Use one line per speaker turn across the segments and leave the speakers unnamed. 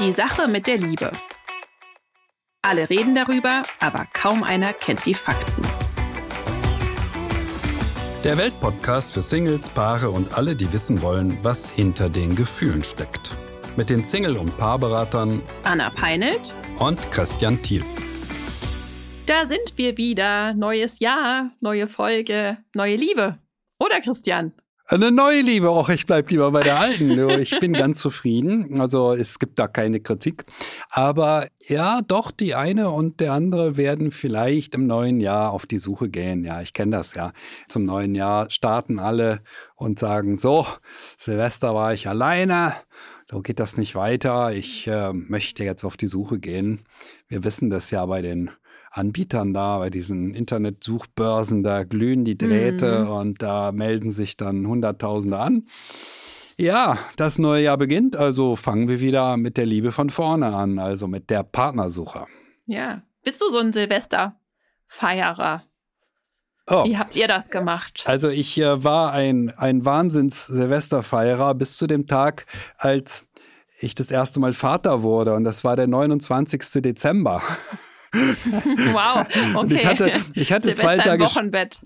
Die Sache mit der Liebe. Alle reden darüber, aber kaum einer kennt die Fakten.
Der Weltpodcast für Singles, Paare und alle, die wissen wollen, was hinter den Gefühlen steckt. Mit den Single- und Paarberatern
Anna Peinelt
und Christian Thiel.
Da sind wir wieder. Neues Jahr, neue Folge, neue Liebe. Oder Christian?
Eine neue Liebe, auch ich bleibe lieber bei der alten. Ich bin ganz zufrieden. Also es gibt da keine Kritik. Aber ja, doch, die eine und der andere werden vielleicht im neuen Jahr auf die Suche gehen. Ja, ich kenne das ja. Zum neuen Jahr starten alle und sagen, so, Silvester war ich alleine. So geht das nicht weiter. Ich äh, möchte jetzt auf die Suche gehen. Wir wissen das ja bei den Anbietern da, bei diesen Internetsuchbörsen, da glühen die Drähte mhm. und da melden sich dann Hunderttausende an. Ja, das neue Jahr beginnt, also fangen wir wieder mit der Liebe von vorne an, also mit der Partnersuche.
Ja, bist du so ein Silvesterfeierer? Oh. Wie habt ihr das gemacht?
Also ich äh, war ein, ein Wahnsinns-Silvesterfeierer bis zu dem Tag, als ich das erste Mal Vater wurde und das war der 29. Dezember.
wow, okay.
Ich hatte, ich, hatte zwei Tage,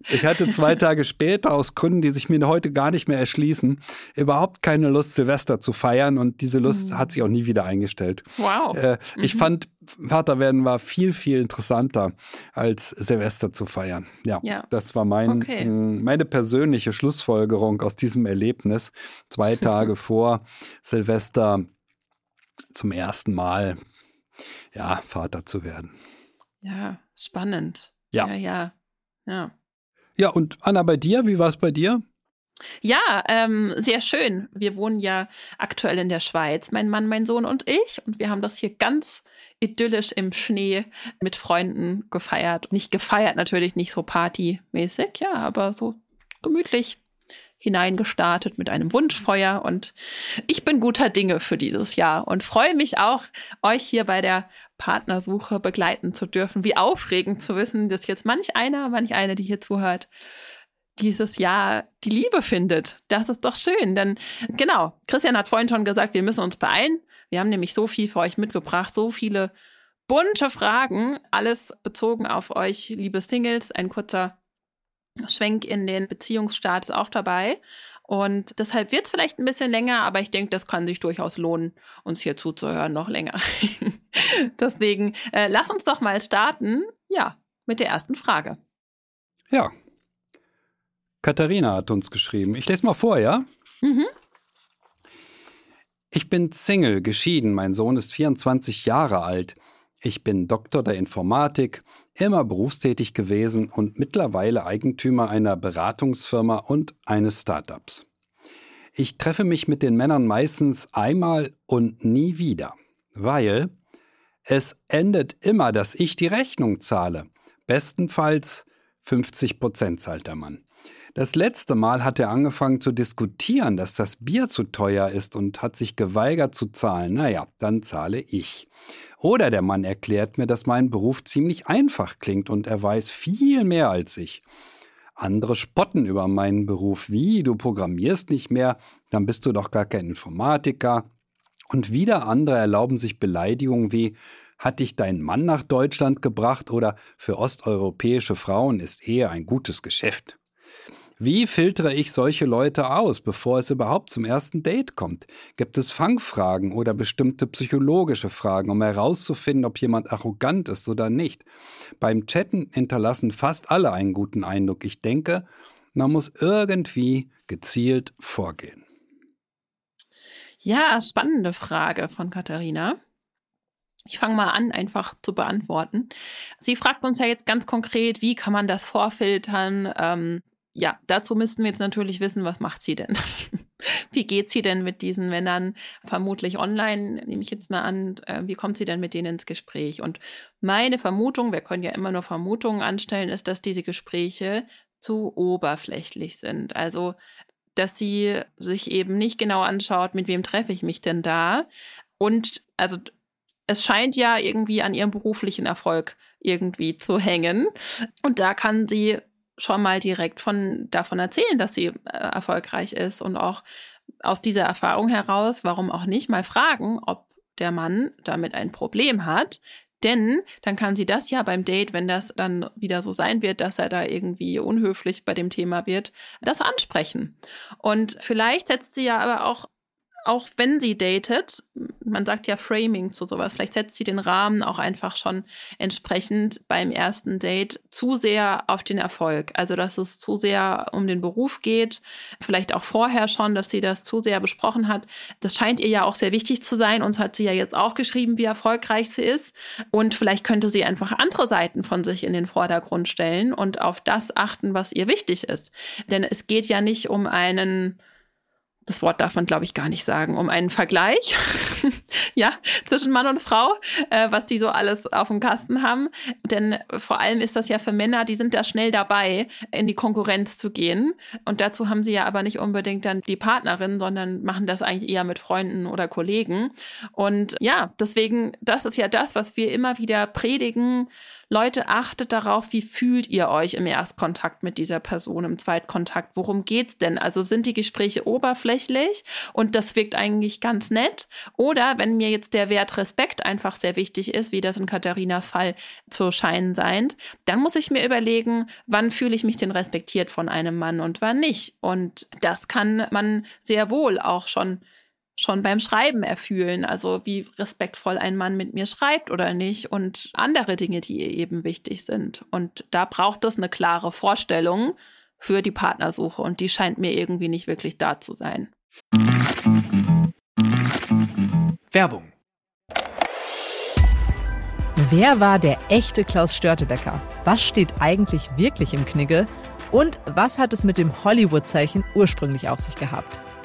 ich hatte zwei Tage später, aus Gründen, die sich mir heute gar nicht mehr erschließen, überhaupt keine Lust, Silvester zu feiern und diese Lust mhm. hat sich auch nie wieder eingestellt.
Wow.
Äh, mhm. Ich fand, Vater werden war viel, viel interessanter, als Silvester zu feiern. Ja, ja. das war mein, okay. meine persönliche Schlussfolgerung aus diesem Erlebnis. Zwei Tage vor Silvester zum ersten Mal ja, Vater zu werden.
Ja, spannend.
Ja.
Ja, ja. Ja,
ja und Anna, bei dir, wie war es bei dir?
Ja, ähm, sehr schön. Wir wohnen ja aktuell in der Schweiz, mein Mann, mein Sohn und ich. Und wir haben das hier ganz idyllisch im Schnee mit Freunden gefeiert. Nicht gefeiert, natürlich nicht so partymäßig, ja, aber so gemütlich hineingestartet mit einem Wunschfeuer und ich bin guter Dinge für dieses Jahr und freue mich auch, euch hier bei der Partnersuche begleiten zu dürfen. Wie aufregend zu wissen, dass jetzt manch einer, manch eine, die hier zuhört, dieses Jahr die Liebe findet. Das ist doch schön. Denn genau, Christian hat vorhin schon gesagt, wir müssen uns beeilen. Wir haben nämlich so viel für euch mitgebracht, so viele bunte Fragen, alles bezogen auf euch, liebe Singles. Ein kurzer Schwenk in den Beziehungsstaat ist auch dabei. Und deshalb wird es vielleicht ein bisschen länger, aber ich denke, das kann sich durchaus lohnen, uns hier zuzuhören, noch länger. Deswegen äh, lass uns doch mal starten, ja, mit der ersten Frage.
Ja. Katharina hat uns geschrieben. Ich lese mal vor, ja? Mhm. Ich bin Single, geschieden. Mein Sohn ist 24 Jahre alt. Ich bin Doktor der Informatik, immer berufstätig gewesen und mittlerweile Eigentümer einer Beratungsfirma und eines Startups. Ich treffe mich mit den Männern meistens einmal und nie wieder, weil es endet immer, dass ich die Rechnung zahle. Bestenfalls 50 Prozent zahlt der Mann. Das letzte Mal hat er angefangen zu diskutieren, dass das Bier zu teuer ist und hat sich geweigert zu zahlen. Naja, dann zahle ich. Oder der Mann erklärt mir, dass mein Beruf ziemlich einfach klingt und er weiß viel mehr als ich. Andere spotten über meinen Beruf. Wie, du programmierst nicht mehr, dann bist du doch gar kein Informatiker. Und wieder andere erlauben sich Beleidigungen wie, hat dich dein Mann nach Deutschland gebracht oder für osteuropäische Frauen ist Ehe ein gutes Geschäft. Wie filtere ich solche Leute aus, bevor es überhaupt zum ersten Date kommt? Gibt es Fangfragen oder bestimmte psychologische Fragen, um herauszufinden, ob jemand arrogant ist oder nicht? Beim Chatten hinterlassen fast alle einen guten Eindruck. Ich denke, man muss irgendwie gezielt vorgehen.
Ja, spannende Frage von Katharina. Ich fange mal an, einfach zu beantworten. Sie fragt uns ja jetzt ganz konkret, wie kann man das vorfiltern? Ähm, ja, dazu müssten wir jetzt natürlich wissen, was macht sie denn? wie geht sie denn mit diesen Männern? Vermutlich online, nehme ich jetzt mal an. Äh, wie kommt sie denn mit denen ins Gespräch? Und meine Vermutung, wir können ja immer nur Vermutungen anstellen, ist, dass diese Gespräche zu oberflächlich sind. Also, dass sie sich eben nicht genau anschaut, mit wem treffe ich mich denn da? Und also es scheint ja irgendwie an ihrem beruflichen Erfolg irgendwie zu hängen. Und da kann sie schon mal direkt von, davon erzählen, dass sie äh, erfolgreich ist und auch aus dieser Erfahrung heraus, warum auch nicht, mal fragen, ob der Mann damit ein Problem hat, denn dann kann sie das ja beim Date, wenn das dann wieder so sein wird, dass er da irgendwie unhöflich bei dem Thema wird, das ansprechen. Und vielleicht setzt sie ja aber auch auch wenn sie datet, man sagt ja Framing zu sowas, vielleicht setzt sie den Rahmen auch einfach schon entsprechend beim ersten Date zu sehr auf den Erfolg. Also, dass es zu sehr um den Beruf geht, vielleicht auch vorher schon, dass sie das zu sehr besprochen hat. Das scheint ihr ja auch sehr wichtig zu sein. Uns hat sie ja jetzt auch geschrieben, wie erfolgreich sie ist. Und vielleicht könnte sie einfach andere Seiten von sich in den Vordergrund stellen und auf das achten, was ihr wichtig ist. Denn es geht ja nicht um einen das Wort darf man, glaube ich, gar nicht sagen, um einen Vergleich, ja, zwischen Mann und Frau, äh, was die so alles auf dem Kasten haben. Denn vor allem ist das ja für Männer, die sind da schnell dabei, in die Konkurrenz zu gehen. Und dazu haben sie ja aber nicht unbedingt dann die Partnerin, sondern machen das eigentlich eher mit Freunden oder Kollegen. Und ja, deswegen, das ist ja das, was wir immer wieder predigen Leute, achtet darauf, wie fühlt ihr euch im Erstkontakt mit dieser Person, im Zweitkontakt? Worum geht's denn? Also sind die Gespräche oberflächlich und das wirkt eigentlich ganz nett? Oder wenn mir jetzt der Wert Respekt einfach sehr wichtig ist, wie das in Katharinas Fall zu scheinen seint, dann muss ich mir überlegen, wann fühle ich mich denn respektiert von einem Mann und wann nicht. Und das kann man sehr wohl auch schon schon beim Schreiben erfühlen. Also wie respektvoll ein Mann mit mir schreibt oder nicht und andere Dinge, die ihr eben wichtig sind. Und da braucht es eine klare Vorstellung für die Partnersuche und die scheint mir irgendwie nicht wirklich da zu sein.
Werbung.
Wer war der echte Klaus Störtebecker? Was steht eigentlich wirklich im Knigge? Und was hat es mit dem Hollywood-Zeichen ursprünglich auf sich gehabt?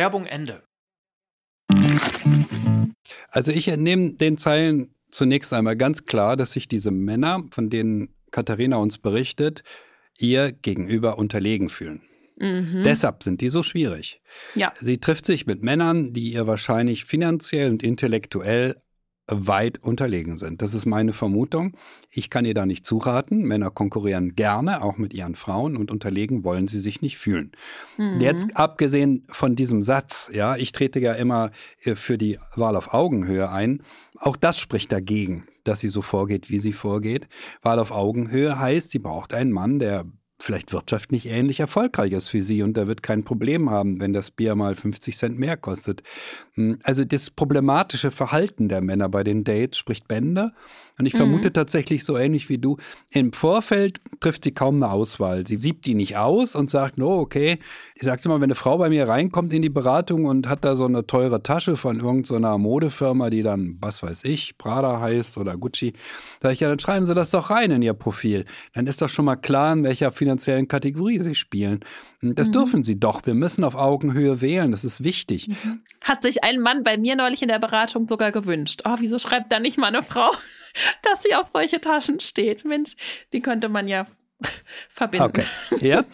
Werbung Ende.
Also ich entnehme den Zeilen zunächst einmal ganz klar, dass sich diese Männer, von denen Katharina uns berichtet, ihr gegenüber unterlegen fühlen. Mhm. Deshalb sind die so schwierig. Ja. Sie trifft sich mit Männern, die ihr wahrscheinlich finanziell und intellektuell weit unterlegen sind. Das ist meine Vermutung. Ich kann ihr da nicht zuraten. Männer konkurrieren gerne, auch mit ihren Frauen und unterlegen wollen sie sich nicht fühlen. Mhm. Jetzt abgesehen von diesem Satz, ja, ich trete ja immer äh, für die Wahl auf Augenhöhe ein. Auch das spricht dagegen, dass sie so vorgeht, wie sie vorgeht. Wahl auf Augenhöhe heißt, sie braucht einen Mann, der vielleicht wirtschaftlich ähnlich erfolgreich ist für sie und er wird kein Problem haben, wenn das Bier mal 50 Cent mehr kostet. Hm, also das problematische Verhalten der Männer bei den Dates spricht Bände. Und ich mhm. vermute tatsächlich so ähnlich wie du. Im Vorfeld trifft sie kaum eine Auswahl. Sie siebt die nicht aus und sagt, no, okay. Ich sagte mal, wenn eine Frau bei mir reinkommt in die Beratung und hat da so eine teure Tasche von irgendeiner Modefirma, die dann, was weiß ich, Prada heißt oder Gucci, sage ich, ja, dann schreiben Sie das doch rein in Ihr Profil. Dann ist doch schon mal klar, in welcher finanziellen Kategorie Sie spielen. Das mhm. dürfen Sie doch. Wir müssen auf Augenhöhe wählen. Das ist wichtig. Mhm.
Hat sich ein Mann bei mir neulich in der Beratung sogar gewünscht. Oh, wieso schreibt da nicht mal eine Frau, dass sie auf solche Taschen steht? Mensch, die könnte man ja verbinden. Okay.
Ja.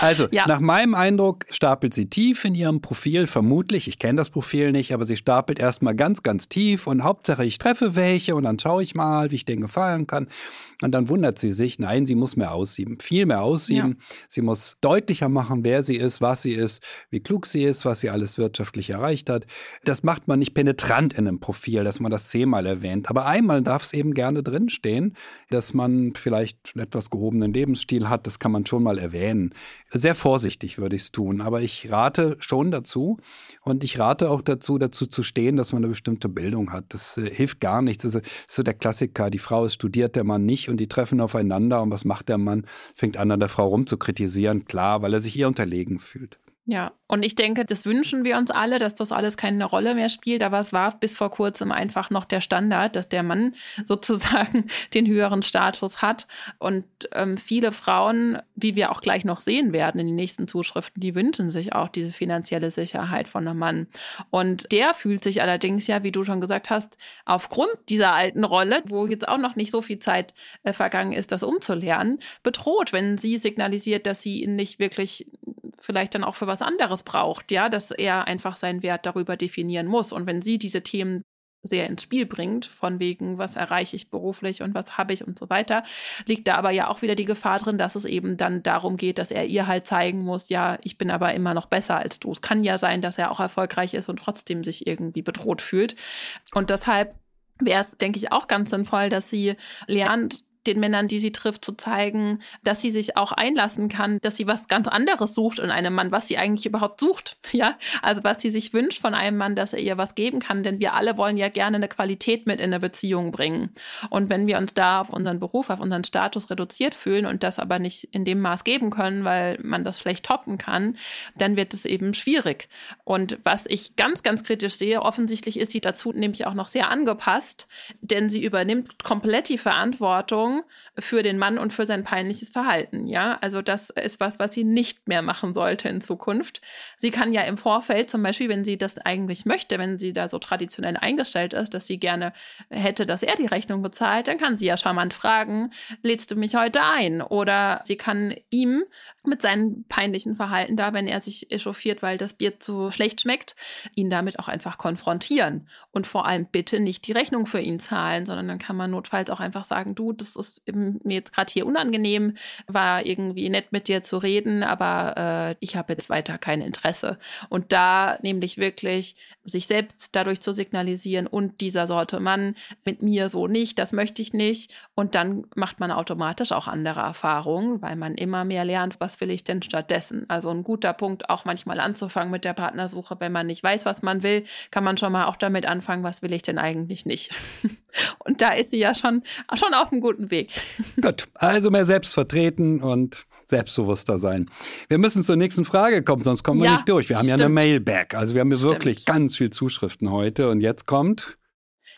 Also, ja. nach meinem Eindruck stapelt sie tief in ihrem Profil, vermutlich. Ich kenne das Profil nicht, aber sie stapelt erstmal ganz, ganz tief und Hauptsache ich treffe welche und dann schaue ich mal, wie ich denen gefallen kann. Und dann wundert sie sich, nein, sie muss mehr aussieben, viel mehr aussieben. Ja. Sie muss deutlicher machen, wer sie ist, was sie ist, wie klug sie ist, was sie alles wirtschaftlich erreicht hat. Das macht man nicht penetrant in einem Profil, dass man das zehnmal erwähnt. Aber einmal darf es eben gerne drinstehen, dass man vielleicht einen etwas gehobenen Lebensstil hat. Das kann man schon mal erwähnen. Sehr vorsichtig würde ich es tun. Aber ich rate schon dazu. Und ich rate auch dazu, dazu zu stehen, dass man eine bestimmte Bildung hat. Das äh, hilft gar nichts. Also so der Klassiker, die Frau ist studiert, der Mann nicht und die treffen aufeinander und was macht der Mann? Fängt an, an der Frau rumzukritisieren, klar, weil er sich ihr unterlegen fühlt.
Ja, und ich denke, das wünschen wir uns alle, dass das alles keine Rolle mehr spielt. Aber es war bis vor kurzem einfach noch der Standard, dass der Mann sozusagen den höheren Status hat. Und ähm, viele Frauen, wie wir auch gleich noch sehen werden in den nächsten Zuschriften, die wünschen sich auch diese finanzielle Sicherheit von einem Mann. Und der fühlt sich allerdings ja, wie du schon gesagt hast, aufgrund dieser alten Rolle, wo jetzt auch noch nicht so viel Zeit äh, vergangen ist, das umzulernen, bedroht, wenn sie signalisiert, dass sie ihn nicht wirklich vielleicht dann auch für was anderes braucht, ja, dass er einfach seinen Wert darüber definieren muss. Und wenn sie diese Themen sehr ins Spiel bringt, von wegen, was erreiche ich beruflich und was habe ich und so weiter, liegt da aber ja auch wieder die Gefahr drin, dass es eben dann darum geht, dass er ihr halt zeigen muss, ja, ich bin aber immer noch besser als du. Es kann ja sein, dass er auch erfolgreich ist und trotzdem sich irgendwie bedroht fühlt. Und deshalb wäre es, denke ich, auch ganz sinnvoll, dass sie lernt, den Männern, die sie trifft, zu zeigen, dass sie sich auch einlassen kann, dass sie was ganz anderes sucht in einem Mann, was sie eigentlich überhaupt sucht. Ja, also was sie sich wünscht von einem Mann, dass er ihr was geben kann, denn wir alle wollen ja gerne eine Qualität mit in eine Beziehung bringen. Und wenn wir uns da auf unseren Beruf, auf unseren Status reduziert fühlen und das aber nicht in dem Maß geben können, weil man das schlecht toppen kann, dann wird es eben schwierig. Und was ich ganz, ganz kritisch sehe, offensichtlich ist sie dazu nämlich auch noch sehr angepasst, denn sie übernimmt komplett die Verantwortung für den Mann und für sein peinliches Verhalten. Ja, also das ist was, was sie nicht mehr machen sollte in Zukunft. Sie kann ja im Vorfeld zum Beispiel, wenn sie das eigentlich möchte, wenn sie da so traditionell eingestellt ist, dass sie gerne hätte, dass er die Rechnung bezahlt, dann kann sie ja charmant fragen, lädst du mich heute ein? Oder sie kann ihm mit seinem peinlichen Verhalten da, wenn er sich echauffiert, weil das Bier zu schlecht schmeckt, ihn damit auch einfach konfrontieren und vor allem bitte nicht die Rechnung für ihn zahlen, sondern dann kann man notfalls auch einfach sagen, du, das ist mir jetzt gerade hier unangenehm, war irgendwie nett mit dir zu reden, aber äh, ich habe jetzt weiter kein Interesse. Und da nämlich wirklich sich selbst dadurch zu signalisieren und dieser Sorte Mann mit mir so nicht, das möchte ich nicht. Und dann macht man automatisch auch andere Erfahrungen, weil man immer mehr lernt, was will ich denn stattdessen? Also ein guter Punkt, auch manchmal anzufangen mit der Partnersuche, wenn man nicht weiß, was man will, kann man schon mal auch damit anfangen, was will ich denn eigentlich nicht? und da ist sie ja schon, schon auf einem guten Weg.
Gut, also mehr selbstvertreten und selbstbewusster sein. Wir müssen zur nächsten Frage kommen, sonst kommen wir nicht durch. Wir haben stimmt. ja eine Mailback. Also wir haben hier wirklich ganz viel Zuschriften heute. Und jetzt kommt.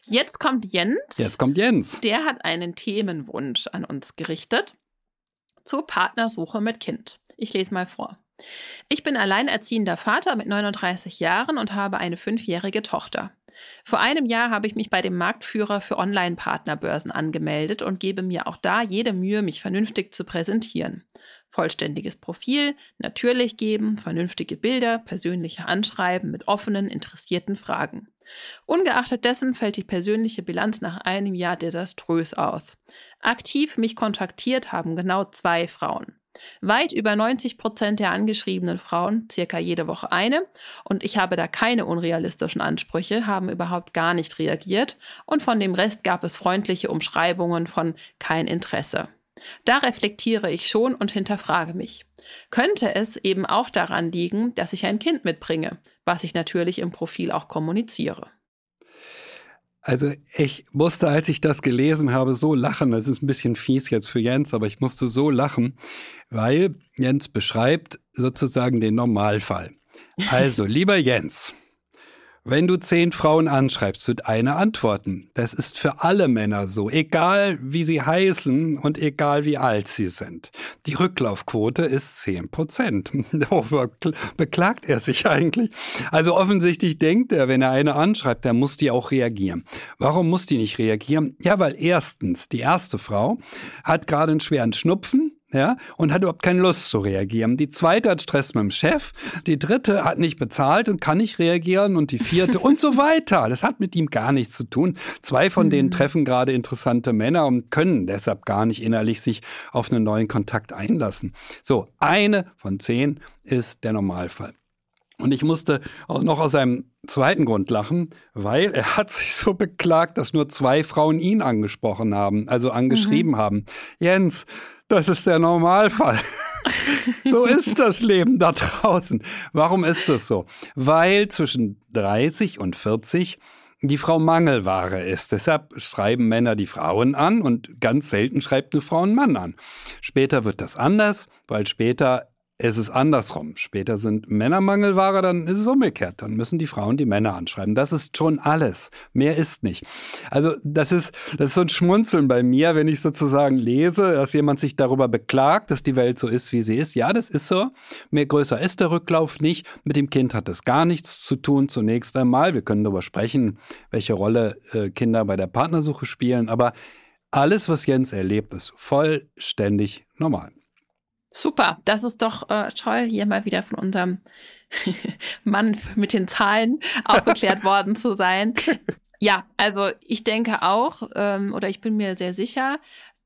Jetzt kommt Jens.
Jetzt kommt Jens.
Der hat einen Themenwunsch an uns gerichtet zur Partnersuche mit Kind. Ich lese mal vor. Ich bin alleinerziehender Vater mit 39 Jahren und habe eine fünfjährige Tochter. Vor einem Jahr habe ich mich bei dem Marktführer für Online-Partnerbörsen angemeldet und gebe mir auch da jede Mühe, mich vernünftig zu präsentieren. Vollständiges Profil, natürlich geben, vernünftige Bilder, persönliche Anschreiben mit offenen, interessierten Fragen. Ungeachtet dessen fällt die persönliche Bilanz nach einem Jahr desaströs aus. Aktiv mich kontaktiert haben genau zwei Frauen. Weit über 90 Prozent der angeschriebenen Frauen, circa jede Woche eine, und ich habe da keine unrealistischen Ansprüche, haben überhaupt gar nicht reagiert, und von dem Rest gab es freundliche Umschreibungen von kein Interesse. Da reflektiere ich schon und hinterfrage mich. Könnte es eben auch daran liegen, dass ich ein Kind mitbringe, was ich natürlich im Profil auch kommuniziere?
Also ich musste, als ich das gelesen habe, so lachen. Das ist ein bisschen fies jetzt für Jens, aber ich musste so lachen, weil Jens beschreibt sozusagen den Normalfall. Also, lieber Jens, wenn du zehn Frauen anschreibst, wird eine antworten. Das ist für alle Männer so, egal wie sie heißen und egal wie alt sie sind. Die Rücklaufquote ist zehn Prozent. Worüber beklagt er sich eigentlich? Also offensichtlich denkt er, wenn er eine anschreibt, dann muss die auch reagieren. Warum muss die nicht reagieren? Ja, weil erstens, die erste Frau hat gerade einen schweren Schnupfen, ja, und hat überhaupt keine Lust zu reagieren. Die zweite hat Stress mit dem Chef, die dritte hat nicht bezahlt und kann nicht reagieren und die vierte und so weiter. Das hat mit ihm gar nichts zu tun. Zwei von mhm. denen treffen gerade interessante Männer und können deshalb gar nicht innerlich sich auf einen neuen Kontakt einlassen. So, eine von zehn ist der Normalfall. Und ich musste auch noch aus einem zweiten Grund lachen, weil er hat sich so beklagt, dass nur zwei Frauen ihn angesprochen haben, also angeschrieben mhm. haben. Jens, das ist der Normalfall. so ist das Leben da draußen. Warum ist das so? Weil zwischen 30 und 40 die Frau Mangelware ist. Deshalb schreiben Männer die Frauen an und ganz selten schreibt eine Frau einen Mann an. Später wird das anders, weil später es ist andersrum. Später sind Männermangelware, dann ist es umgekehrt. Dann müssen die Frauen die Männer anschreiben. Das ist schon alles. Mehr ist nicht. Also das ist, das ist so ein Schmunzeln bei mir, wenn ich sozusagen lese, dass jemand sich darüber beklagt, dass die Welt so ist, wie sie ist. Ja, das ist so. Mehr größer ist der Rücklauf nicht. Mit dem Kind hat es gar nichts zu tun zunächst einmal. Wir können darüber sprechen, welche Rolle äh, Kinder bei der Partnersuche spielen. Aber alles, was Jens erlebt, ist vollständig normal.
Super, das ist doch äh, toll, hier mal wieder von unserem Mann mit den Zahlen aufgeklärt worden zu sein. Ja, also ich denke auch, ähm, oder ich bin mir sehr sicher,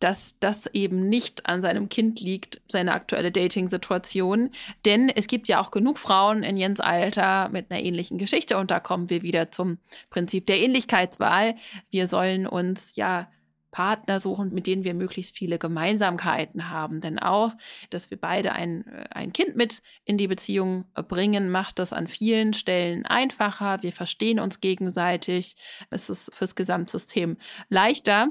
dass das eben nicht an seinem Kind liegt, seine aktuelle Dating-Situation. Denn es gibt ja auch genug Frauen in Jens Alter mit einer ähnlichen Geschichte. Und da kommen wir wieder zum Prinzip der Ähnlichkeitswahl. Wir sollen uns ja Partner suchen, mit denen wir möglichst viele Gemeinsamkeiten haben. Denn auch, dass wir beide ein, äh, ein Kind mit in die Beziehung bringen, macht das an vielen Stellen einfacher. Wir verstehen uns gegenseitig. Es ist fürs Gesamtsystem leichter.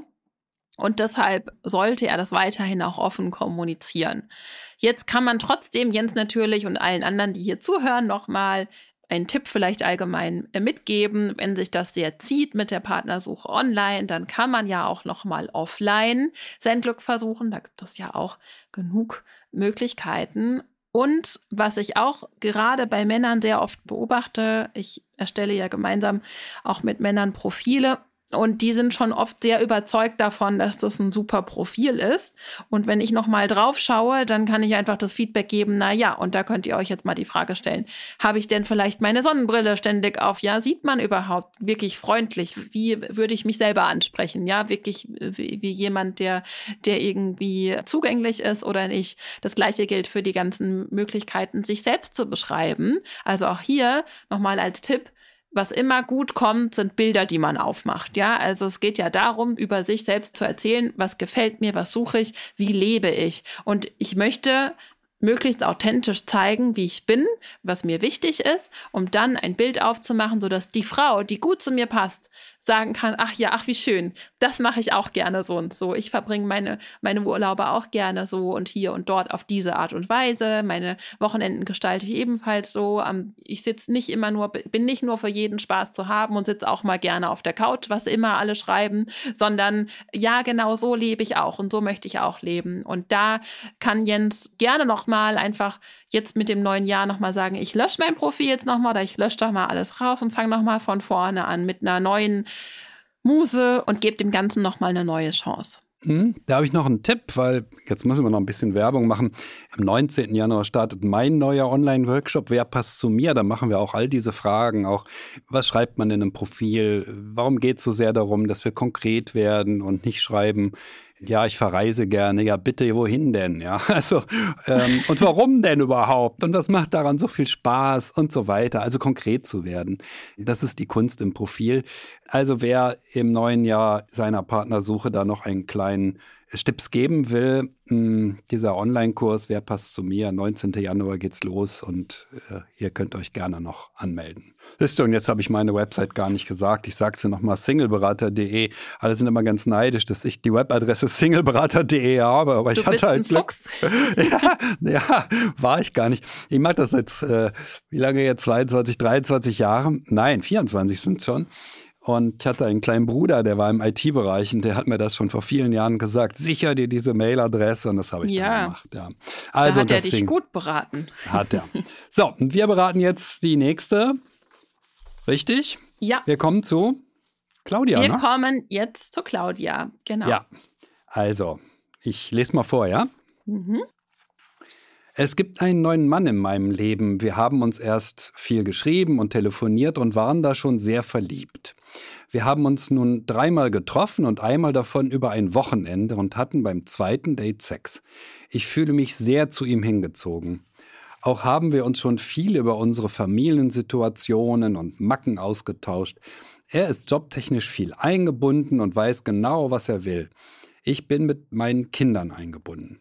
Und deshalb sollte er das weiterhin auch offen kommunizieren. Jetzt kann man trotzdem Jens natürlich und allen anderen, die hier zuhören, nochmal einen Tipp vielleicht allgemein äh, mitgeben. Wenn sich das sehr zieht mit der Partnersuche online, dann kann man ja auch noch mal offline sein Glück versuchen. Da gibt es ja auch genug Möglichkeiten. Und was ich auch gerade bei Männern sehr oft beobachte, ich erstelle ja gemeinsam auch mit Männern Profile und die sind schon oft sehr überzeugt davon, dass das ein super Profil ist. Und wenn ich nochmal drauf schaue, dann kann ich einfach das Feedback geben, na ja, und da könnt ihr euch jetzt mal die Frage stellen, habe ich denn vielleicht meine Sonnenbrille ständig auf? Ja, sieht man überhaupt wirklich freundlich? Wie würde ich mich selber ansprechen? Ja, wirklich wie, wie jemand, der, der irgendwie zugänglich ist oder nicht. Das gleiche gilt für die ganzen Möglichkeiten, sich selbst zu beschreiben. Also auch hier nochmal als Tipp, was immer gut kommt, sind Bilder, die man aufmacht. Ja, also es geht ja darum, über sich selbst zu erzählen, was gefällt mir, was suche ich, wie lebe ich. Und ich möchte möglichst authentisch zeigen, wie ich bin, was mir wichtig ist, um dann ein Bild aufzumachen, sodass die Frau, die gut zu mir passt, sagen kann, ach ja, ach wie schön, das mache ich auch gerne so und so. Ich verbringe meine, meine Urlaube auch gerne so und hier und dort auf diese Art und Weise. Meine Wochenenden gestalte ich ebenfalls so. Ich sitze nicht immer nur, bin nicht nur für jeden Spaß zu haben und sitze auch mal gerne auf der Couch, was immer alle schreiben, sondern ja, genau so lebe ich auch und so möchte ich auch leben. Und da kann Jens gerne nochmal einfach jetzt mit dem neuen Jahr nochmal sagen, ich lösche mein Profil jetzt nochmal oder ich lösche doch mal alles raus und fange nochmal von vorne an mit einer neuen Muse und gebt dem Ganzen nochmal eine neue Chance.
Hm, da habe ich noch einen Tipp, weil jetzt müssen wir noch ein bisschen Werbung machen. Am 19. Januar startet mein neuer Online-Workshop. Wer passt zu mir? Da machen wir auch all diese Fragen. Auch, was schreibt man in einem Profil? Warum geht es so sehr darum, dass wir konkret werden und nicht schreiben, ja, ich verreise gerne. Ja, bitte, wohin denn? Ja, also, ähm, und warum denn überhaupt? Und was macht daran so viel Spaß und so weiter? Also konkret zu werden. Das ist die Kunst im Profil. Also, wer im neuen Jahr seiner Partnersuche da noch einen kleinen Tipps geben will, hm, dieser Online-Kurs, wer passt zu mir, 19. Januar geht's los und äh, ihr könnt euch gerne noch anmelden. Wisst ihr, und jetzt habe ich meine Website gar nicht gesagt. Ich sage es nochmal, singleberater.de. Alle sind immer ganz neidisch, dass ich die Webadresse singleberater.de habe, aber
du
ich hatte halt
Glück.
ja, ja, war ich gar nicht. Ich mache das jetzt, äh, wie lange jetzt, 22, 23 Jahre? Nein, 24 sind schon. Und ich hatte einen kleinen Bruder, der war im IT-Bereich und der hat mir das schon vor vielen Jahren gesagt, sicher dir diese Mailadresse und das habe ich ja. dann gemacht. Ja.
Also da hat er dich gut beraten.
Hat er. So, und wir beraten jetzt die nächste. Richtig?
Ja.
Wir kommen zu Claudia.
Wir
ne?
kommen jetzt zu Claudia, genau.
Ja. Also, ich lese mal vor, ja? Mhm. Es gibt einen neuen Mann in meinem Leben. Wir haben uns erst viel geschrieben und telefoniert und waren da schon sehr verliebt. Wir haben uns nun dreimal getroffen und einmal davon über ein Wochenende und hatten beim zweiten Date Sex. Ich fühle mich sehr zu ihm hingezogen. Auch haben wir uns schon viel über unsere Familiensituationen und Macken ausgetauscht. Er ist jobtechnisch viel eingebunden und weiß genau, was er will. Ich bin mit meinen Kindern eingebunden.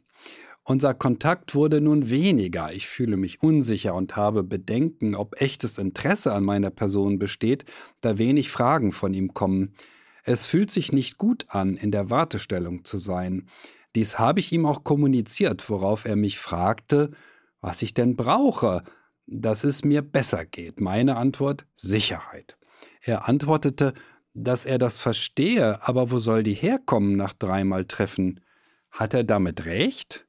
Unser Kontakt wurde nun weniger. Ich fühle mich unsicher und habe Bedenken, ob echtes Interesse an meiner Person besteht, da wenig Fragen von ihm kommen. Es fühlt sich nicht gut an, in der Wartestellung zu sein. Dies habe ich ihm auch kommuniziert, worauf er mich fragte, was ich denn brauche, dass es mir besser geht. Meine Antwort Sicherheit. Er antwortete, dass er das verstehe, aber wo soll die herkommen nach dreimal Treffen? Hat er damit recht?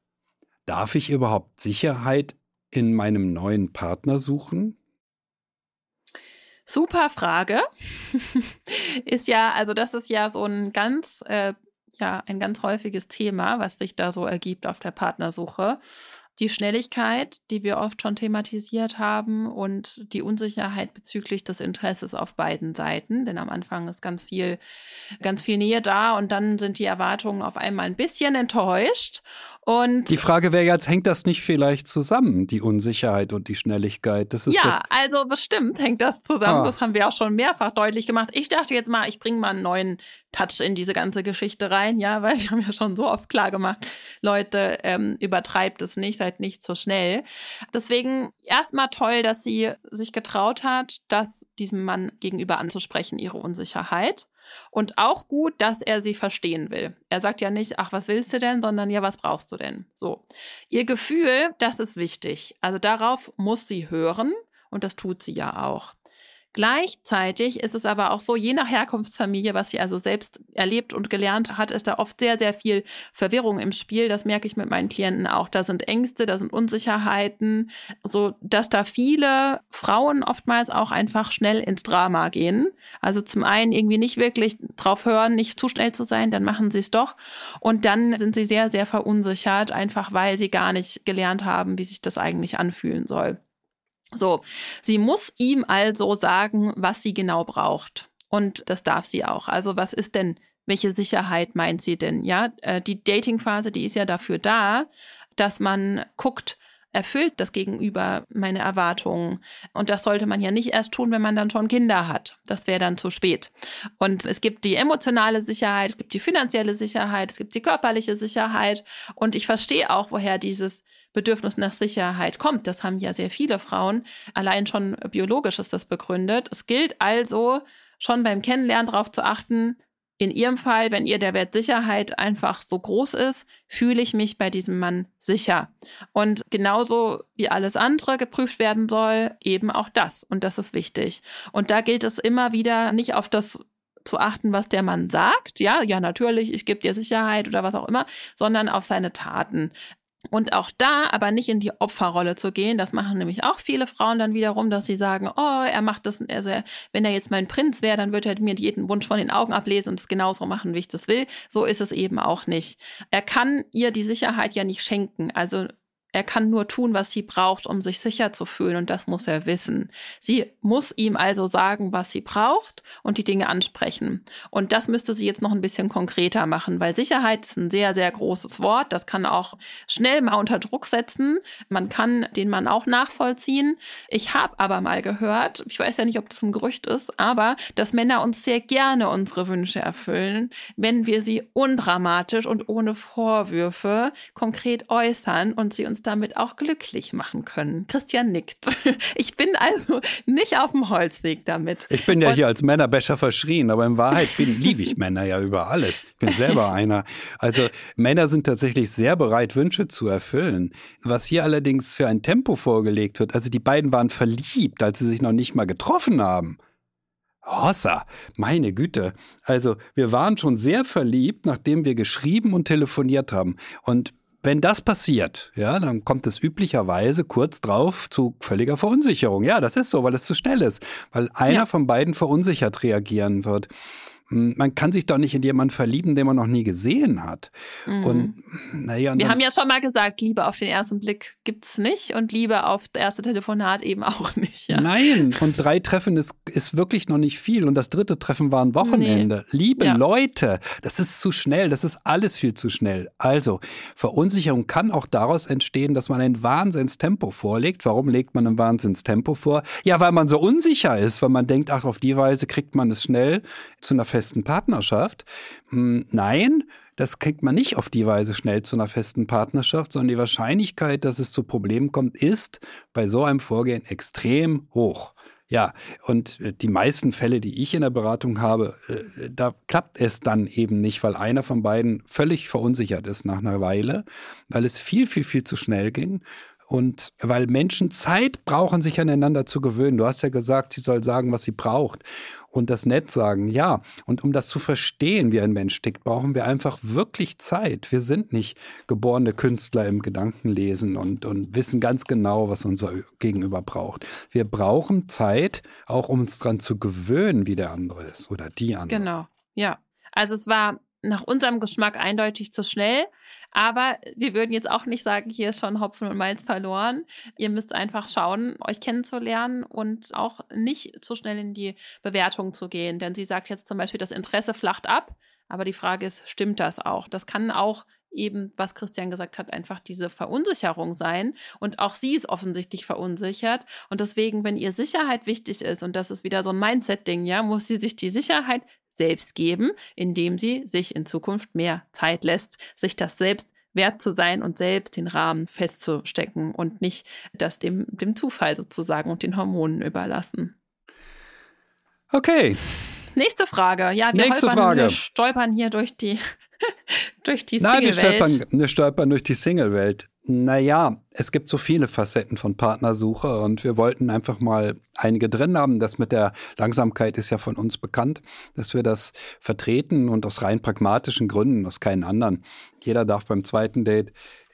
Darf ich überhaupt Sicherheit in meinem neuen Partner suchen?
Super Frage. ist ja, also das ist ja so ein ganz, äh, ja, ein ganz häufiges Thema, was sich da so ergibt auf der Partnersuche die Schnelligkeit, die wir oft schon thematisiert haben und die Unsicherheit bezüglich des Interesses auf beiden Seiten. Denn am Anfang ist ganz viel, ganz viel Nähe da und dann sind die Erwartungen auf einmal ein bisschen enttäuscht. Und
die Frage wäre jetzt, hängt das nicht vielleicht zusammen, die Unsicherheit und die Schnelligkeit?
Das ist ja, das also bestimmt hängt das zusammen. Ah. Das haben wir auch schon mehrfach deutlich gemacht. Ich dachte jetzt mal, ich bringe mal einen neuen Touch in diese ganze Geschichte rein, ja, weil wir haben ja schon so oft klar gemacht, Leute, ähm, übertreibt es nicht, seid nicht so schnell. Deswegen erstmal toll, dass sie sich getraut hat, das diesem Mann gegenüber anzusprechen, ihre Unsicherheit. Und auch gut, dass er sie verstehen will. Er sagt ja nicht, ach, was willst du denn, sondern ja, was brauchst du denn? So. Ihr Gefühl, das ist wichtig. Also darauf muss sie hören und das tut sie ja auch. Gleichzeitig ist es aber auch so, je nach Herkunftsfamilie, was sie also selbst erlebt und gelernt hat, ist da oft sehr, sehr viel Verwirrung im Spiel. Das merke ich mit meinen Klienten auch. Da sind Ängste, da sind Unsicherheiten, so dass da viele Frauen oftmals auch einfach schnell ins Drama gehen. Also zum einen irgendwie nicht wirklich drauf hören, nicht zu schnell zu sein, dann machen sie es doch. Und dann sind sie sehr, sehr verunsichert, einfach weil sie gar nicht gelernt haben, wie sich das eigentlich anfühlen soll. So, sie muss ihm also sagen, was sie genau braucht. Und das darf sie auch. Also, was ist denn, welche Sicherheit meint sie denn? Ja, äh, die Dating-Phase, die ist ja dafür da, dass man guckt, erfüllt das Gegenüber meine Erwartungen. Und das sollte man ja nicht erst tun, wenn man dann schon Kinder hat. Das wäre dann zu spät. Und es gibt die emotionale Sicherheit, es gibt die finanzielle Sicherheit, es gibt die körperliche Sicherheit. Und ich verstehe auch, woher dieses Bedürfnis nach Sicherheit kommt. Das haben ja sehr viele Frauen. Allein schon biologisch ist das begründet. Es gilt also schon beim Kennenlernen darauf zu achten, in Ihrem Fall, wenn ihr der Wert Sicherheit einfach so groß ist, fühle ich mich bei diesem Mann sicher. Und genauso wie alles andere geprüft werden soll, eben auch das. Und das ist wichtig. Und da gilt es immer wieder nicht auf das zu achten, was der Mann sagt. Ja, ja, natürlich, ich gebe dir Sicherheit oder was auch immer, sondern auf seine Taten. Und auch da aber nicht in die Opferrolle zu gehen. Das machen nämlich auch viele Frauen dann wiederum, dass sie sagen, oh, er macht das, also er, wenn er jetzt mein Prinz wäre, dann würde er mir jeden Wunsch von den Augen ablesen und es genauso machen, wie ich das will. So ist es eben auch nicht. Er kann ihr die Sicherheit ja nicht schenken. Also er kann nur tun, was sie braucht, um sich sicher zu fühlen und das muss er wissen. Sie muss ihm also sagen, was sie braucht und die Dinge ansprechen. Und das müsste sie jetzt noch ein bisschen konkreter machen, weil Sicherheit ist ein sehr, sehr großes Wort. Das kann auch schnell mal unter Druck setzen. Man kann den Mann auch nachvollziehen. Ich habe aber mal gehört, ich weiß ja nicht, ob das ein Gerücht ist, aber dass Männer uns sehr gerne unsere Wünsche erfüllen, wenn wir sie undramatisch und ohne Vorwürfe konkret äußern und sie uns damit auch glücklich machen können. Christian nickt. Ich bin also nicht auf dem Holzweg damit.
Ich bin ja Und hier als Männerbecher verschrien, aber in Wahrheit liebe ich Männer ja über alles. Ich bin selber einer. Also Männer sind tatsächlich sehr bereit, Wünsche zu erfüllen. Was hier allerdings für ein Tempo vorgelegt wird, also die beiden waren verliebt, als sie sich noch nicht mal getroffen haben. Hossa, meine Güte. Also, wir waren schon sehr verliebt, nachdem wir geschrieben und telefoniert haben. Und wenn das passiert, ja, dann kommt es üblicherweise kurz drauf zu völliger Verunsicherung. Ja, das ist so, weil es zu schnell ist, weil einer ja. von beiden verunsichert reagieren wird. Hm, man kann sich doch nicht in jemanden verlieben, den man noch nie gesehen hat. Mhm. Und
naja. Wir haben ja schon mal gesagt, Liebe auf den ersten Blick gibt es nicht und Liebe auf das erste Telefonat eben auch nicht. Ja.
Nein, und drei Treffen ist, ist wirklich noch nicht viel. Und das dritte Treffen war ein Wochenende. Nee. Liebe ja. Leute, das ist zu schnell, das ist alles viel zu schnell. Also, Verunsicherung kann auch daraus entstehen, dass man ein Wahnsinnstempo vorlegt. Warum legt man ein Wahnsinnstempo vor? Ja, weil man so unsicher ist, weil man denkt, ach, auf die Weise kriegt man es schnell zu einer festen festen Partnerschaft. Hm, nein, das kriegt man nicht auf die Weise schnell zu einer festen Partnerschaft, sondern die Wahrscheinlichkeit, dass es zu Problemen kommt, ist bei so einem Vorgehen extrem hoch. Ja, und äh, die meisten Fälle, die ich in der Beratung habe, äh, da klappt es dann eben nicht, weil einer von beiden völlig verunsichert ist nach einer Weile, weil es viel, viel, viel zu schnell ging. Und weil Menschen Zeit brauchen, sich aneinander zu gewöhnen. Du hast ja gesagt, sie soll sagen, was sie braucht und das nett sagen. Ja, und um das zu verstehen, wie ein Mensch tickt, brauchen wir einfach wirklich Zeit. Wir sind nicht geborene Künstler im Gedankenlesen und, und wissen ganz genau, was unser Gegenüber braucht. Wir brauchen Zeit, auch um uns daran zu gewöhnen, wie der andere ist oder die andere.
Genau, ja. Also es war nach unserem Geschmack eindeutig zu schnell. Aber wir würden jetzt auch nicht sagen, hier ist schon Hopfen und Malz verloren. Ihr müsst einfach schauen, euch kennenzulernen und auch nicht zu schnell in die Bewertung zu gehen. Denn sie sagt jetzt zum Beispiel, das Interesse flacht ab. Aber die Frage ist, stimmt das auch? Das kann auch eben, was Christian gesagt hat, einfach diese Verunsicherung sein. Und auch sie ist offensichtlich verunsichert. Und deswegen, wenn ihr Sicherheit wichtig ist, und das ist wieder so ein Mindset-Ding, ja, muss sie sich die Sicherheit selbst geben, indem sie sich in Zukunft mehr Zeit lässt, sich das selbst wert zu sein und selbst den Rahmen festzustecken und nicht das dem, dem Zufall sozusagen und den Hormonen überlassen.
Okay.
Nächste Frage. Ja, wir,
Nächste
holpern,
Frage.
wir stolpern hier durch die, durch die
Nein, wir
Single-Welt.
stolpern, wir stolpern durch die Single-Welt. Naja, es gibt so viele Facetten von Partnersuche und wir wollten einfach mal einige drin haben. Das mit der Langsamkeit ist ja von uns bekannt, dass wir das vertreten und aus rein pragmatischen Gründen, aus keinen anderen. Jeder darf beim zweiten Date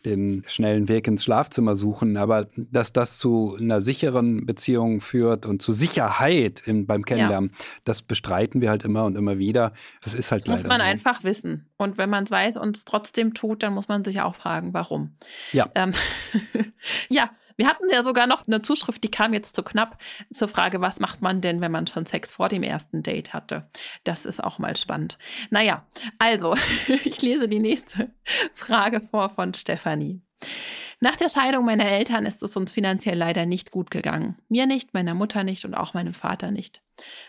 den schnellen Weg ins Schlafzimmer suchen, aber dass das zu einer sicheren Beziehung führt und zu Sicherheit im, beim Kennenlernen, das bestreiten wir halt immer und immer wieder. Das ist halt
Das muss
leider
man
so.
einfach wissen. Und wenn man es weiß und es trotzdem tut, dann muss man sich auch fragen, warum.
Ja.
Ähm, ja, wir hatten ja sogar noch eine Zuschrift, die kam jetzt zu knapp zur Frage, was macht man denn, wenn man schon Sex vor dem ersten Date hatte? Das ist auch mal spannend. Naja, also, ich lese die nächste Frage vor von Stefanie. Nach der Scheidung meiner Eltern ist es uns finanziell leider nicht gut gegangen. Mir nicht, meiner Mutter nicht und auch meinem Vater nicht.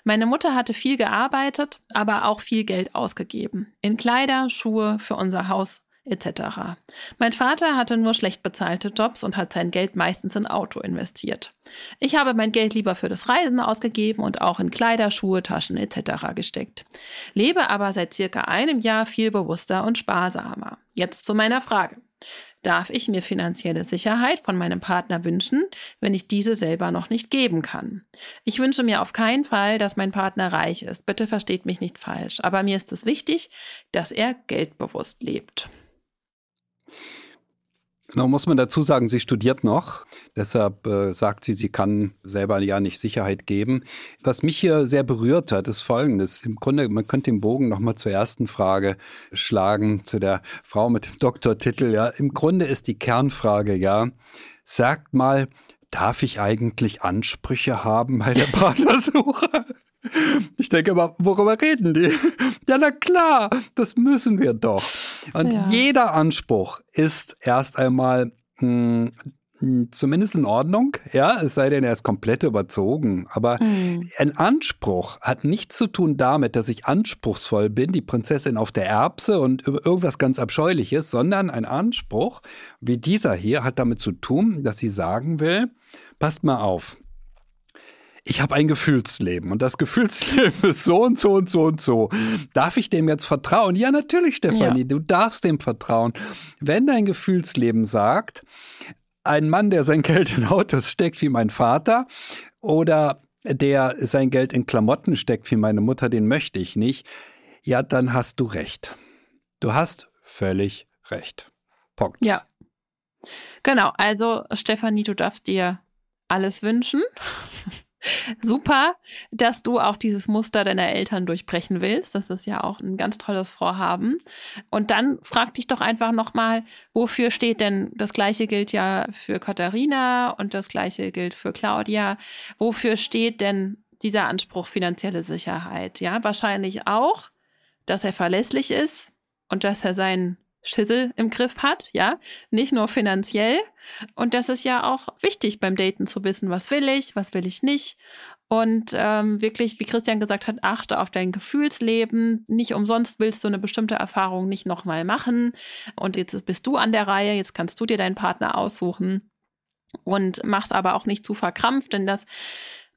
Meine Mutter hatte viel gearbeitet, aber auch viel Geld ausgegeben. In Kleider, Schuhe, für unser Haus etc. Mein Vater hatte nur schlecht bezahlte Jobs und hat sein Geld meistens in Auto investiert. Ich habe mein Geld lieber für das Reisen ausgegeben und auch in Kleider, Schuhe, Taschen etc. gesteckt. Lebe aber seit circa einem Jahr viel bewusster und sparsamer. Jetzt zu meiner Frage. Darf ich mir finanzielle Sicherheit von meinem Partner wünschen, wenn ich diese selber noch nicht geben kann? Ich wünsche mir auf keinen Fall, dass mein Partner reich ist. Bitte versteht mich nicht falsch. Aber mir ist es wichtig, dass er geldbewusst lebt.
Noch muss man dazu sagen, sie studiert noch. Deshalb äh, sagt sie, sie kann selber ja nicht Sicherheit geben. Was mich hier sehr berührt hat, ist Folgendes. Im Grunde, man könnte den Bogen nochmal zur ersten Frage schlagen, zu der Frau mit dem Doktortitel. Ja, im Grunde ist die Kernfrage, ja, sagt mal, darf ich eigentlich Ansprüche haben bei der Partnersuche? Ich denke mal, worüber reden die? Ja, na klar, das müssen wir doch. Und
Ja.
jeder Anspruch ist erst einmal mh, mh, zumindest in Ordnung, ja, es sei denn, er ist komplett überzogen. Aber ein Anspruch hat nichts zu tun damit, dass ich anspruchsvoll bin, die Prinzessin auf der Erbse und über irgendwas ganz Abscheuliches, sondern ein Anspruch wie dieser hier hat damit zu tun, dass sie sagen will, passt mal auf, ich habe ein Gefühlsleben und das Gefühlsleben ist so und so und so und so. Darf ich dem jetzt vertrauen? Ja, natürlich, Stefanie,
Ja.
du darfst dem vertrauen. Wenn dein Gefühlsleben sagt, ein Mann, der sein Geld in Autos steckt wie mein Vater oder der sein Geld in Klamotten steckt wie meine Mutter, den möchte ich nicht, ja, dann hast du recht. Du hast völlig recht. Punkt.
Ja. Genau, also Stefanie, du darfst dir alles wünschen. Super, dass du auch dieses Muster deiner Eltern durchbrechen willst. Das ist ja auch ein ganz tolles Vorhaben. Und dann frag dich doch einfach nochmal, wofür steht denn, das gleiche gilt ja für Katharina und das gleiche gilt für Claudia. Wofür steht denn dieser Anspruch finanzielle Sicherheit? Ja, wahrscheinlich auch, dass er verlässlich ist und dass er seinen Schissel im Griff hat, ja, nicht nur finanziell. Und das ist ja auch wichtig beim Daten zu wissen, was will ich, was will ich nicht. Und ähm, wirklich, wie Christian gesagt hat, achte auf dein Gefühlsleben. Nicht umsonst willst du eine bestimmte Erfahrung nicht nochmal machen. Und jetzt bist du an der Reihe, jetzt kannst du dir deinen Partner aussuchen und mach's aber auch nicht zu verkrampft, denn das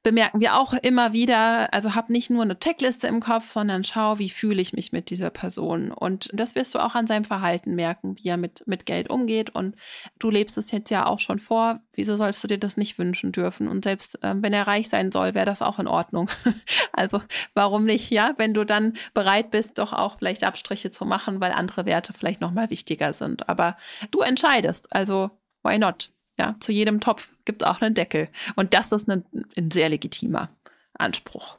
bemerken wir auch immer wieder, also hab nicht nur eine Checkliste im Kopf, sondern schau, wie fühle ich mich mit dieser Person. Und das wirst du auch an seinem Verhalten merken, wie er mit, mit Geld umgeht. Und du lebst es jetzt ja auch schon vor. Wieso sollst du dir das nicht wünschen dürfen? Und selbst ähm, wenn er reich sein soll, wäre das auch in Ordnung. also warum nicht, ja? Wenn du dann bereit bist, doch auch vielleicht Abstriche zu machen, weil andere Werte vielleicht nochmal wichtiger sind. Aber du entscheidest. Also why not? Ja, zu jedem Topf gibt es auch einen Deckel. Und das ist ein, ein sehr legitimer Anspruch.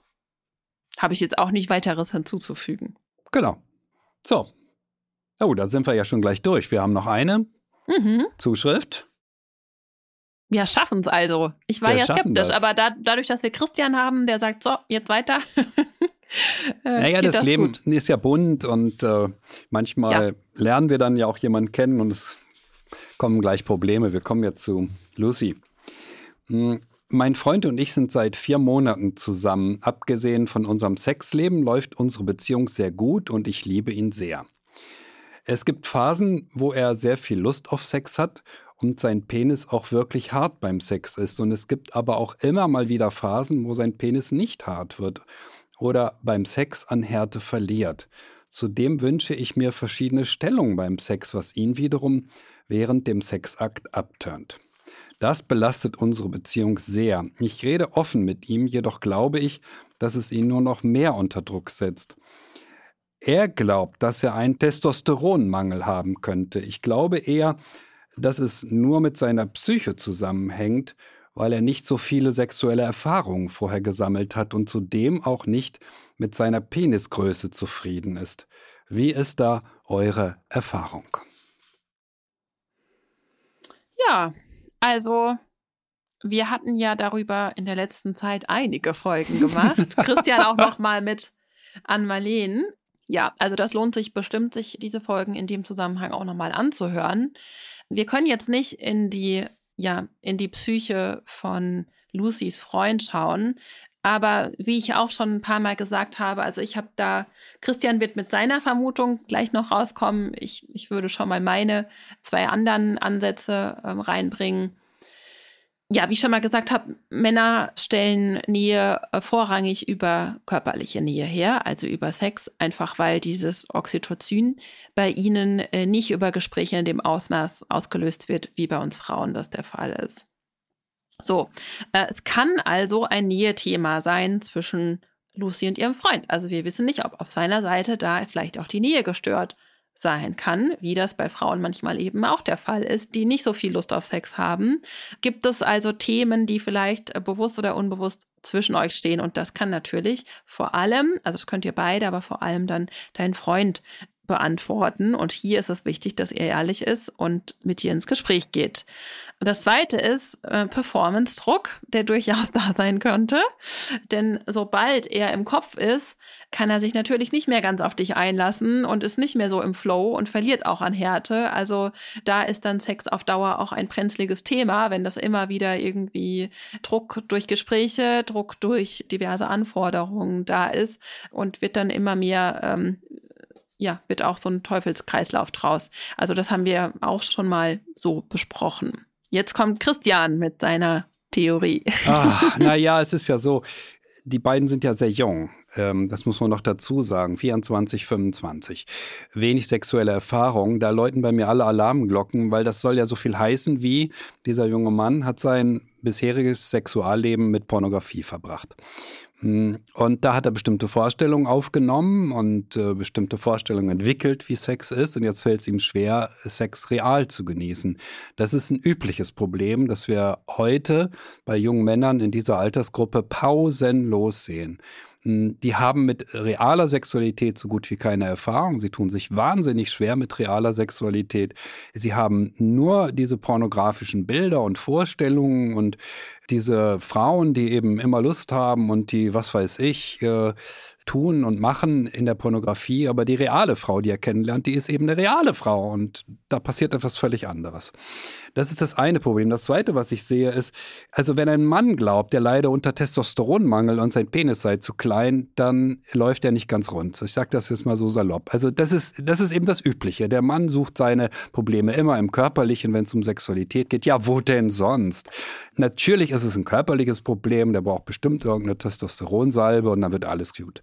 Habe ich jetzt auch nicht weiteres hinzuzufügen.
Genau. So. Oh, da sind wir ja schon gleich durch. Wir haben noch eine mhm. Zuschrift.
Wir schaffen es also. Ich war wir ja skeptisch, aber da, dadurch, dass wir Christian haben, der sagt, so, jetzt weiter.
äh, naja, das, das, Leben gut. ist ja bunt und äh, manchmal ja. lernen wir dann ja auch jemanden kennen und es kommen gleich Probleme. Wir kommen jetzt zu Lucy. Hm, mein Freund und ich sind seit vier Monaten zusammen. Abgesehen von unserem Sexleben läuft unsere Beziehung sehr gut und ich liebe ihn sehr. Es gibt Phasen, wo er sehr viel Lust auf Sex hat und sein Penis auch wirklich hart beim Sex ist. Und es gibt aber auch immer mal wieder Phasen, wo sein Penis nicht hart wird oder beim Sex an Härte verliert. Zudem wünsche ich mir verschiedene Stellungen beim Sex, was ihn wiederum während dem Sexakt abturnt. Das belastet unsere Beziehung sehr. Ich rede offen mit ihm, jedoch glaube ich, dass es ihn nur noch mehr unter Druck setzt. Er glaubt, dass er einen Testosteronmangel haben könnte. Ich glaube eher, dass es nur mit seiner Psyche zusammenhängt, weil er nicht so viele sexuelle Erfahrungen vorher gesammelt hat und zudem auch nicht mit seiner Penisgröße zufrieden ist. Wie ist da eure Erfahrung?
Ja, also wir hatten ja darüber in der letzten Zeit einige Folgen gemacht. Christian auch noch mal mit an Marleen. Ja, also das lohnt sich bestimmt, sich diese Folgen in dem Zusammenhang auch noch mal anzuhören. Wir können jetzt nicht in die ja in die Psyche von Lucys Freund schauen, aber wie ich auch schon ein paar Mal gesagt habe, also ich habe da, Christian wird mit seiner Vermutung gleich noch rauskommen. Ich, ich würde schon mal meine zwei anderen Ansätze ähm, reinbringen. Ja, wie ich schon mal gesagt habe, Männer stellen Nähe äh, vorrangig über körperliche Nähe her, also über Sex, einfach weil dieses Oxytocin bei ihnen äh, nicht über Gespräche in dem Ausmaß ausgelöst wird, wie bei uns Frauen das der Fall ist. So, äh, es kann also ein Nähe-Thema sein zwischen Lucy und ihrem Freund. Also wir wissen nicht, ob auf seiner Seite da vielleicht auch die Nähe gestört sein kann, wie das bei Frauen manchmal eben auch der Fall ist, die nicht so viel Lust auf Sex haben. Gibt es also Themen, die vielleicht äh, bewusst oder unbewusst zwischen euch stehen? Und das kann natürlich vor allem, also das könnt ihr beide, aber vor allem dann dein Freund beantworten. Und hier ist es wichtig, dass er ehrlich ist und mit dir ins Gespräch geht. Das zweite ist äh, Performance-Druck, der durchaus da sein könnte. Denn sobald er im Kopf ist, kann er sich natürlich nicht mehr ganz auf dich einlassen und ist nicht mehr so im Flow und verliert auch an Härte. Also da ist dann Sex auf Dauer auch ein brenzliges Thema, wenn das immer wieder irgendwie Druck durch Gespräche, Druck durch diverse Anforderungen da ist und wird dann immer mehr ähm, ja, wird auch so ein Teufelskreislauf draus. Also das haben wir auch schon mal so besprochen. Jetzt kommt Christian mit seiner Theorie.
naja, es ist ja so, die beiden sind ja sehr jung. Ähm, das muss man noch dazu sagen. 24, 25. Wenig sexuelle Erfahrung. Da läuten bei mir alle Alarmglocken, weil das soll ja so viel heißen wie, dieser junge Mann hat sein bisheriges Sexualleben mit Pornografie verbracht. Hm, und da hat er bestimmte Vorstellungen aufgenommen und äh, bestimmte Vorstellungen entwickelt, wie Sex ist. Und jetzt fällt es ihm schwer, Sex real zu genießen. Das ist ein übliches Problem, das wir heute bei jungen Männern in dieser Altersgruppe pausenlos sehen. Die haben mit realer Sexualität so gut wie keine Erfahrung. Sie tun sich wahnsinnig schwer mit realer Sexualität. Sie haben nur diese pornografischen Bilder und Vorstellungen und diese Frauen, die eben immer Lust haben und die, was weiß ich, äh, tun und machen in der Pornografie, aber die reale Frau, die er kennenlernt, die ist eben eine reale Frau und da passiert etwas völlig anderes. Das ist das eine Problem. Das zweite, was ich sehe, ist, also wenn ein Mann glaubt, der leider unter Testosteronmangel und sein Penis sei zu klein, dann läuft er nicht ganz rund. Ich sage das jetzt mal so salopp. Also das ist, das ist eben das Übliche. Der Mann sucht seine Probleme immer im Körperlichen, wenn es um Sexualität geht. Ja, wo denn sonst? Natürlich ist es ein körperliches Problem, der braucht bestimmt irgendeine Testosteronsalbe und dann wird alles gut.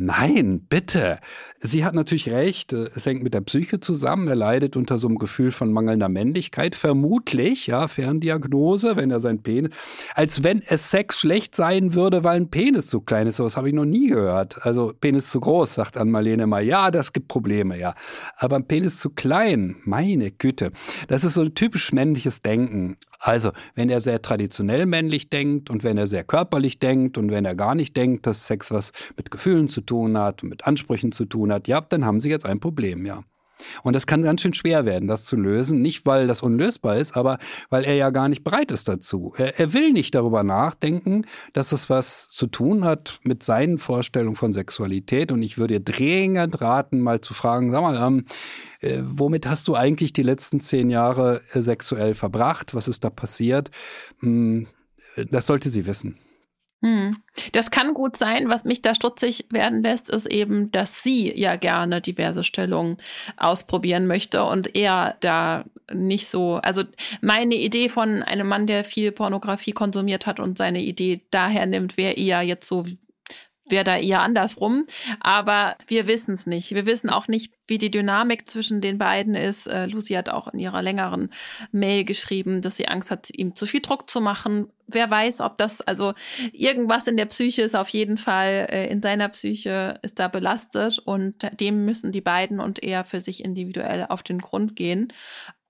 Nein, bitte. Sie hat natürlich recht. Es hängt mit der Psyche zusammen. Er leidet unter so einem Gefühl von mangelnder Männlichkeit. Vermutlich, ja, Ferndiagnose, wenn er sein Penis, als wenn es Sex schlecht sein würde, weil ein Penis zu klein ist. Das habe ich noch nie gehört. Also Penis zu groß, sagt Ann-Marlene mal. Ja, das gibt Probleme, ja. Aber ein Penis zu klein, meine Güte. Das ist so ein typisch männliches Denken. Also, wenn er sehr traditionell männlich denkt und wenn er sehr körperlich denkt und wenn er gar nicht denkt, dass Sex was mit Gefühlen zu tun hat, mit Ansprüchen zu tun hat, ja, dann haben Sie jetzt ein Problem, ja. Und das kann ganz schön schwer werden, das zu lösen. Nicht, weil das unlösbar ist, aber weil er ja gar nicht bereit ist dazu. Er, er will nicht darüber nachdenken, dass es was zu tun hat mit seinen Vorstellungen von Sexualität. Und ich würde dringend raten, mal zu fragen, sag mal, ähm, äh, womit hast du eigentlich die letzten zehn Jahre äh, sexuell verbracht? Was ist da passiert? Hm, das sollte sie wissen.
Hm. Das kann gut sein. Was mich da stutzig werden lässt, ist eben, dass sie ja gerne diverse Stellungen ausprobieren möchte und er da nicht so. Also meine Idee von einem Mann, der viel Pornografie konsumiert hat und seine Idee daher nimmt, wäre eher jetzt so wäre da eher andersrum. Aber wir wissen es nicht. Wir wissen auch nicht, wie die Dynamik zwischen den beiden ist. Äh, Lucy hat auch in ihrer längeren Mail geschrieben, dass sie Angst hat, ihm zu viel Druck zu machen. Wer weiß, ob das, also irgendwas in der Psyche ist auf jeden Fall, äh, in seiner Psyche ist da belastet und dem müssen die beiden und er für sich individuell auf den Grund gehen.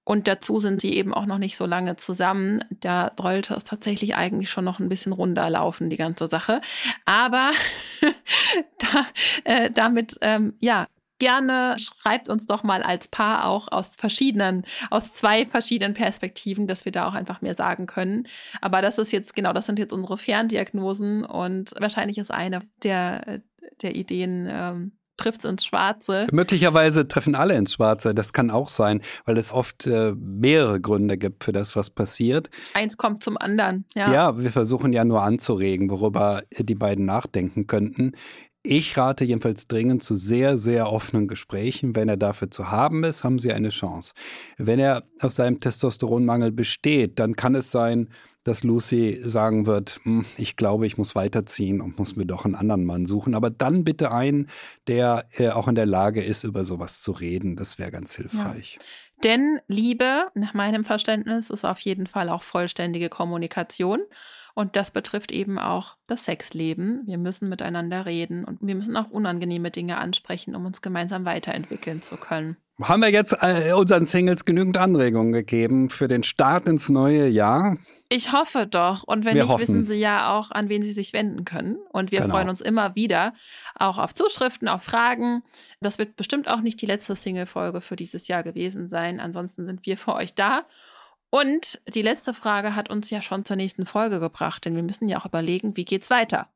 Und dazu sind sie eben auch noch nicht so lange zusammen. Da sollte es tatsächlich eigentlich schon noch ein bisschen runterlaufen, die ganze Sache. Aber da, äh, damit, ähm, ja, gerne schreibt uns doch mal als Paar auch aus verschiedenen, aus zwei verschiedenen Perspektiven, dass wir da auch einfach mehr sagen können. Aber das ist jetzt, genau, das sind jetzt unsere Ferndiagnosen und wahrscheinlich ist eine der, der Ideen, ähm, trifft es ins Schwarze.
Möglicherweise treffen alle ins Schwarze. Das kann auch sein, weil es oft äh, mehrere Gründe gibt für das, was passiert.
Eins kommt zum anderen. Ja.
ja, wir versuchen ja nur anzuregen, worüber die beiden nachdenken könnten. Ich rate jedenfalls dringend zu sehr, sehr offenen Gesprächen. Wenn er dafür zu haben ist, haben Sie eine Chance. Wenn er auf seinem Testosteronmangel besteht, dann kann es sein, dass Lucy sagen wird, hm, ich glaube, ich muss weiterziehen und muss mir doch einen anderen Mann suchen. Aber dann bitte einen, der äh, auch in der Lage ist, über sowas zu reden. Das wäre ganz hilfreich.
Ja. Denn Liebe, nach meinem Verständnis, ist auf jeden Fall auch vollständige Kommunikation. Und das betrifft eben auch das Sexleben. Wir müssen miteinander reden und wir müssen auch unangenehme Dinge ansprechen, um uns gemeinsam weiterentwickeln zu können.
Haben wir jetzt äh, unseren Singles genügend Anregungen gegeben für den Start ins neue Jahr?
Ich hoffe doch. Und wenn
wir
nicht,
hoffen.
wissen Sie ja auch, an wen Sie sich wenden können. Und wir
Genau.
freuen uns immer wieder auch auf Zuschriften, auf Fragen. Das wird bestimmt auch nicht die letzte Single-Folge für dieses Jahr gewesen sein. Ansonsten sind wir für euch da. Und die letzte Frage hat uns ja schon zur nächsten Folge gebracht, denn wir müssen ja auch überlegen, wie geht's weiter?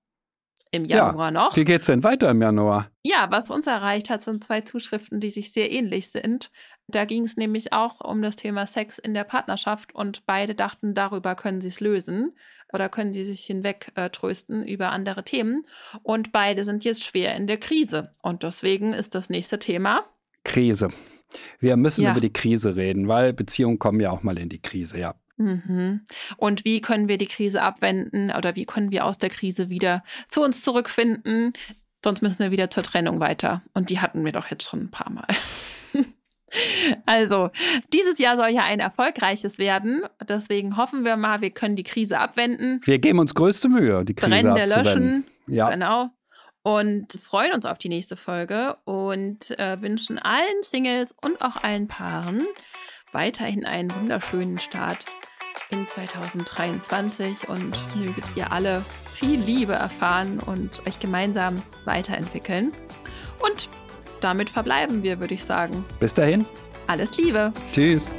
Im Januar noch.
Wie geht's denn weiter im Januar?
Ja, was uns erreicht hat, sind zwei Zuschriften, die sich sehr ähnlich sind. Da ging es nämlich auch um das Thema Sex in der Partnerschaft und beide dachten, darüber können sie es lösen oder können sie sich hinweg äh, trösten über andere Themen. Und beide sind jetzt schwer in der Krise. Und deswegen ist das nächste Thema.
Krise. Wir müssen
Ja.
über die Krise reden, weil Beziehungen kommen ja auch mal in die Krise, ja.
Mhm. Und wie können wir die Krise abwenden oder wie können wir aus der Krise wieder zu uns zurückfinden? Sonst müssen wir wieder zur Trennung weiter. Und die hatten wir doch jetzt schon ein paar Mal. Also, dieses Jahr soll ja ein erfolgreiches werden. Deswegen hoffen wir mal, wir können die Krise abwenden,
Wir geben uns größte Mühe, die Krise
Brände löschen.
Ja.
Genau. Und freuen uns auf die nächste Folge und äh, wünschen allen Singles und auch allen Paaren weiterhin einen wunderschönen Start in 2023 und möget ihr alle viel Liebe erfahren und euch gemeinsam weiterentwickeln. Und damit verbleiben wir, würde ich sagen.
Bis dahin.
Alles Liebe!
Tschüss.